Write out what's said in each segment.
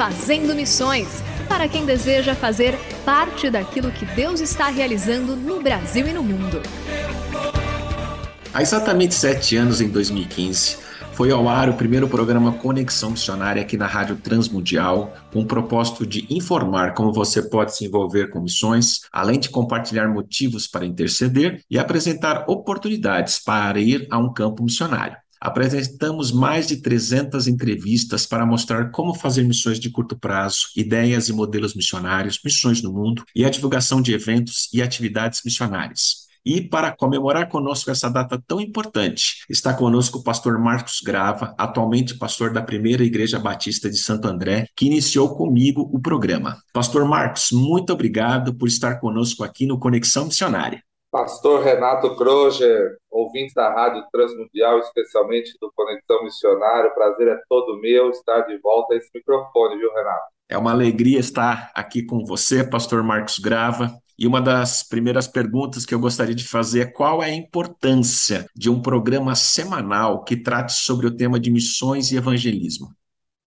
Fazendo Missões para quem deseja fazer parte daquilo que Deus está realizando no Brasil e no mundo. Há exatamente sete anos, em 2015, foi ao ar o primeiro programa Conexão Missionária aqui na Rádio Transmundial, com o propósito de informar como você pode se envolver com missões, além de compartilhar motivos para interceder e apresentar oportunidades para ir a um campo missionário. Apresentamos mais de 300 entrevistas para mostrar como fazer missões de curto prazo, ideias e modelos missionários, missões no mundo e a divulgação de eventos e atividades missionárias. E para comemorar conosco essa data tão importante, está conosco o pastor Marcos Grava, atualmente pastor da Primeira Igreja Batista de Santo André, que iniciou comigo o programa. Pastor Marcos, muito obrigado por estar conosco aqui no Conexão Missionária. Pastor Renato Kroger, ouvinte da Rádio Transmundial, especialmente do Conexão Missionário, o prazer é todo meu estar de volta a esse microfone, viu, Renato? É uma alegria estar aqui com você, Pastor Marcos Grava. E uma das primeiras perguntas que eu gostaria de fazer é qual é a importância de um programa semanal que trate sobre o tema de missões e evangelismo?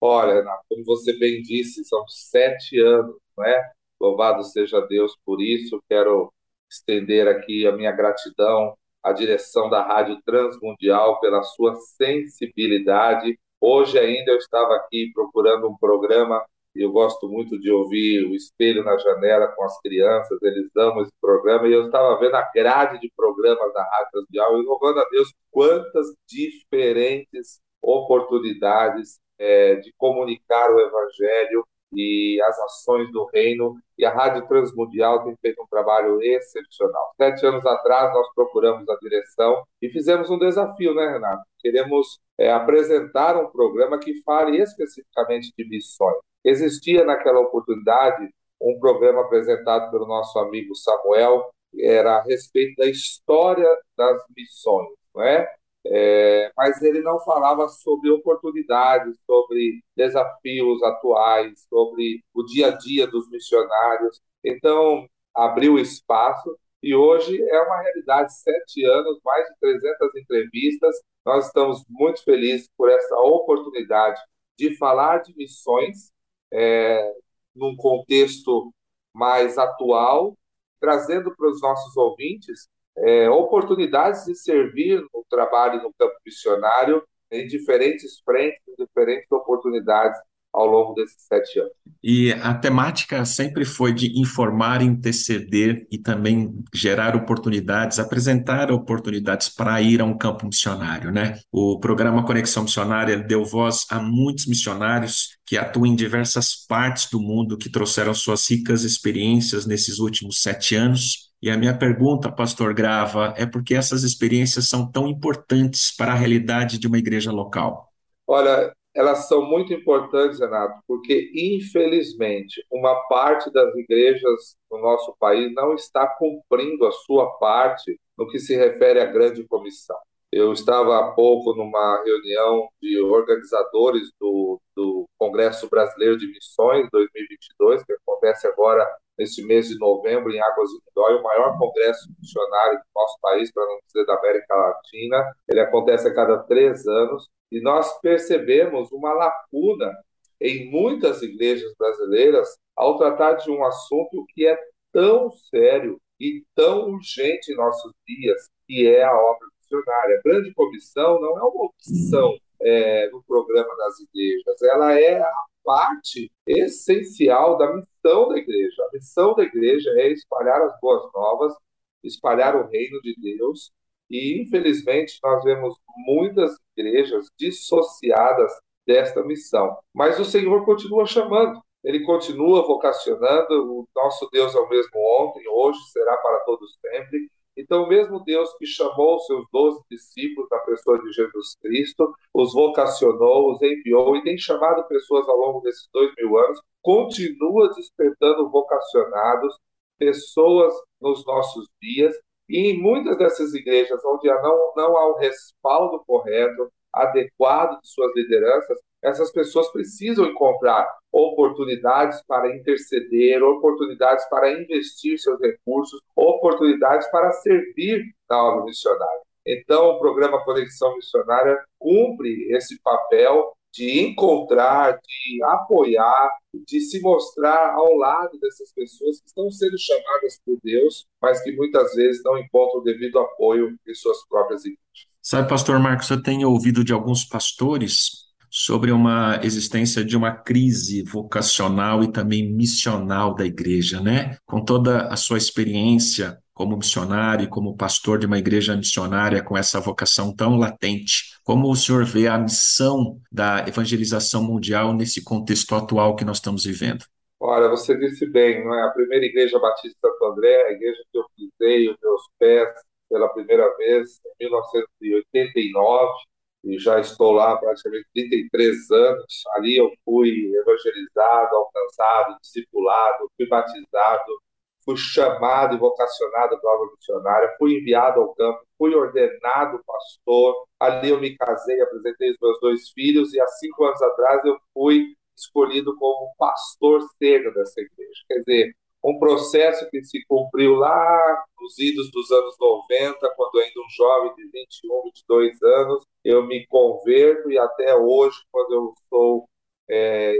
Olha, Renato, como você bem disse, são sete anos, não é? Louvado seja Deus por isso. Quero estender aqui a minha gratidão à direção da Rádio Transmundial pela sua sensibilidade. Hoje ainda eu estava aqui procurando um programa e eu gosto muito de ouvir o Espelho na Janela com as crianças, eles dão esse programa, e eu estava vendo a grade de programas da Rádio Transmundial e louvando a Deus quantas diferentes oportunidades é, de comunicar o Evangelho e as ações do reino. E a Rádio Transmundial tem feito um trabalho excepcional. Sete anos atrás, nós procuramos a direção e fizemos um desafio, né, Renato? Queremos é, apresentar um programa que fale especificamente de missões. Existia naquela oportunidade um programa apresentado pelo nosso amigo Samuel, era a respeito da história das missões, não é? É, mas ele não falava sobre oportunidades, sobre desafios atuais, sobre o dia a dia dos missionários. Então, abriu espaço e hoje é uma realidade. Sete anos, mais de 300 entrevistas. Nós estamos muito felizes por essa oportunidade de falar de missões é, num contexto mais atual, trazendo para os nossos ouvintes é, oportunidades de servir no trabalho no campo missionário em diferentes frentes, em diferentes oportunidades ao longo desses sete anos. E a temática sempre foi de informar, interceder e também gerar oportunidades, apresentar oportunidades para ir a um campo missionário, né? O programa Conexão Missionária deu voz a muitos missionários que atuam em diversas partes do mundo, que trouxeram suas ricas experiências nesses últimos sete anos e a minha pergunta, pastor Grava, é porque essas experiências são tão importantes para a realidade de uma igreja local? Olha, elas são muito importantes, Renato, porque, infelizmente, uma parte das igrejas no nosso país não está cumprindo a sua parte no que se refere à grande comissão. Eu estava há pouco numa reunião de organizadores do, do Congresso Brasileiro de Missões 2022, que acontece agora neste mês de novembro em Águas de Lindóia, o maior congresso missionário do nosso país, para não dizer da América Latina. Ele acontece a cada três anos e nós percebemos uma lacuna em muitas igrejas brasileiras ao tratar de um assunto que é tão sério e tão urgente em nossos dias, que é a obra missionária. A grande comissão não é uma opção é, no programa das igrejas, ela é a parte essencial da missão da igreja. A missão da igreja é espalhar as boas novas, espalhar o reino de Deus, e infelizmente nós vemos muitas igrejas dissociadas desta missão. Mas o Senhor continua chamando, ele continua vocacionando, o nosso Deus é o mesmo ontem, hoje, será para todos sempre. Então, mesmo Deus que chamou os seus doze discípulos na pessoa de Jesus Cristo, os vocacionou, os enviou e tem chamado pessoas ao longo desses dois mil anos, continua despertando vocacionados, pessoas nos nossos dias, e em muitas dessas igrejas onde não, não há o respaldo correto, adequado de suas lideranças, essas pessoas precisam encontrar oportunidades para interceder, oportunidades para investir seus recursos, oportunidades para servir na obra missionária. Então, o programa Conexão Missionária cumpre esse papel de encontrar, de apoiar, de se mostrar ao lado dessas pessoas que estão sendo chamadas por Deus, mas que muitas vezes não encontram o devido apoio em suas próprias igrejas. Sabe, pastor Marcos, eu tenho ouvido de alguns pastores sobre uma existência de uma crise vocacional e também missional da igreja, né? Com toda a sua experiência como missionário e como pastor de uma igreja missionária com essa vocação tão latente, como o senhor vê a missão da evangelização mundial nesse contexto atual que nós estamos vivendo? Olha, você disse bem, não é? A primeira igreja batista de Santo André, a igreja que eu pisei os meus pés pela primeira vez em 1989 e já estou lá praticamente 33 anos. Ali eu fui evangelizado, alcançado, discipulado, fui batizado, fui chamado e vocacionado para a obra missionária, fui enviado ao campo, fui ordenado pastor. Ali eu me casei, apresentei os meus dois filhos e há cinco anos atrás eu fui escolhido como pastor cego dessa igreja. Quer dizer, um processo que se cumpriu lá nos idos dos anos 90, quando ainda um jovem de 21, 22 anos, eu me converto e até hoje, quando eu sou é,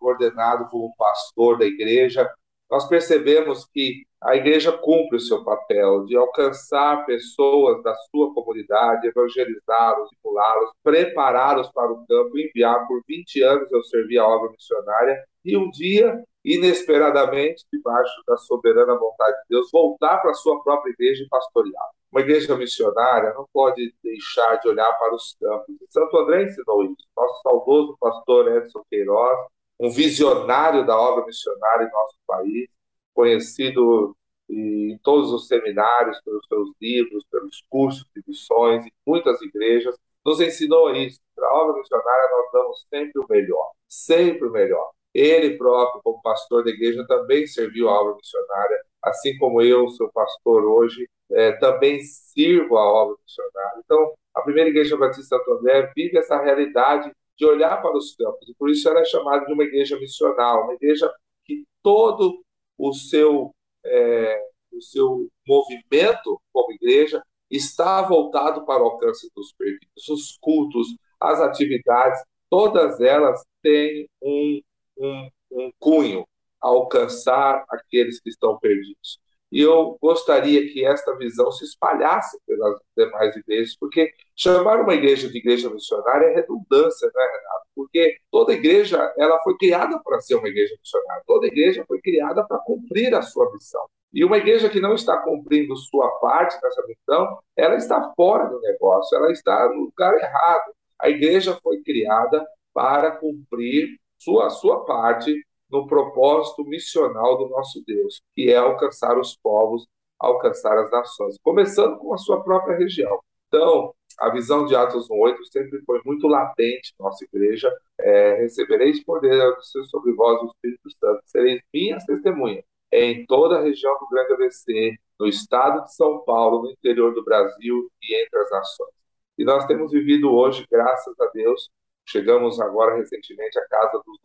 ordenado como pastor da igreja, nós percebemos que a igreja cumpre o seu papel de alcançar pessoas da sua comunidade, evangelizá-los, estimulá-los, prepará-los para o campo, enviar. Por 20 anos eu servi a obra missionária e um dia inesperadamente, debaixo da soberana vontade de Deus, voltar para a sua própria igreja e pastorear. Uma igreja missionária não pode deixar de olhar para os campos. E Santo André ensinou isso. Nosso saudoso pastor Edson Queiroz, um visionário da obra missionária em nosso país, conhecido em todos os seminários, pelos seus livros, pelos cursos de missões, em muitas igrejas, nos ensinou isso. Para a obra missionária, nós damos sempre o melhor, sempre o melhor. Ele próprio, como pastor da igreja, também serviu a obra missionária, assim como eu, seu pastor hoje, é, também sirvo a obra missionária. Então, a primeira igreja batista Santo vive essa realidade de olhar para os campos, e por isso ela é chamada de uma igreja missional, uma igreja que todo o seu, é, o seu movimento como igreja está voltado para o alcance dos perdidos. Os cultos, as atividades, todas elas têm um um, um cunho a alcançar aqueles que estão perdidos. E eu gostaria que esta visão se espalhasse pelas demais igrejas, porque chamar uma igreja de igreja missionária é redundância, né, Renato? Porque toda igreja ela foi criada para ser uma igreja missionária, toda igreja foi criada para cumprir a sua missão. E uma igreja que não está cumprindo sua parte nessa missão, ela está fora do negócio, ela está no lugar errado. A igreja foi criada para cumprir sua, sua parte no propósito missional do nosso Deus, que é alcançar os povos, alcançar as nações, começando com a sua própria região. Então, a visão de Atos 1.8 sempre foi muito latente na nossa igreja. É, recebereis poder sobre vós o Espírito Santo, sereis minhas testemunhas em toda a região do Grande ABC, no estado de São Paulo, no interior do Brasil e entre as nações. E nós temos vivido hoje, graças a Deus, chegamos agora recentemente à casa dos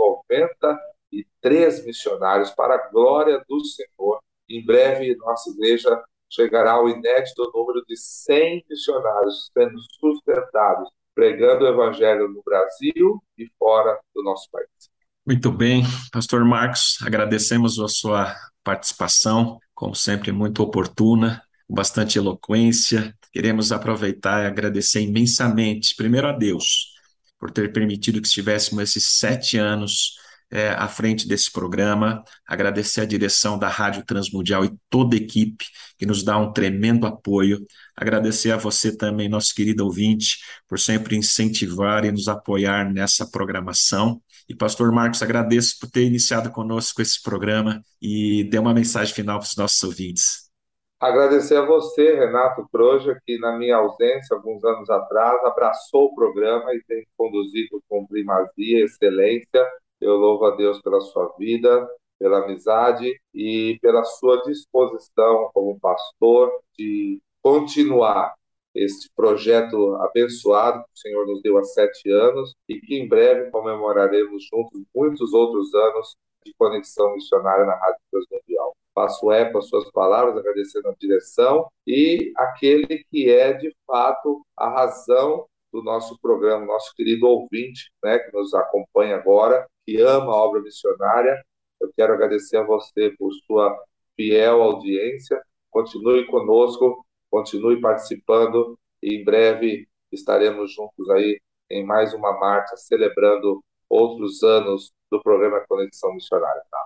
93 missionários para a glória do Senhor. Em breve, nossa igreja chegará ao inédito número de 100 missionários sendo sustentados, pregando o evangelho no Brasil e fora do nosso país. Muito bem, Pastor Marcos, agradecemos a sua participação, como sempre, muito oportuna, com bastante eloquência. Queremos aproveitar e agradecer imensamente, primeiro a Deus, por ter permitido que estivéssemos esses sete anos é, à frente desse programa, agradecer a direção da Rádio Transmundial e toda a equipe que nos dá um tremendo apoio, agradecer a você também, nosso querido ouvinte, por sempre incentivar e nos apoiar nessa programação. E, Pastor Marcos, agradeço por ter iniciado conosco esse programa e dê uma mensagem final para os nossos ouvintes. Agradecer a você, Renato Proja, que na minha ausência, alguns anos atrás, abraçou o programa e tem conduzido com primazia, excelência. Eu louvo a Deus pela sua vida, pela amizade e pela sua disposição como pastor de continuar este projeto abençoado que o Senhor nos deu há sete anos e que em breve comemoraremos juntos muitos outros anos de conexão missionária na Rádio Transmundial. Faço eco às suas palavras, agradecendo a direção e aquele que é, de fato, a razão do nosso programa, nosso querido ouvinte, né, que nos acompanha agora, que ama a obra missionária. Eu quero agradecer a você por sua fiel audiência. Continue conosco, continue participando e em breve estaremos juntos aí em mais uma marcha celebrando outros anos do programa Conexão Missionária. Tá?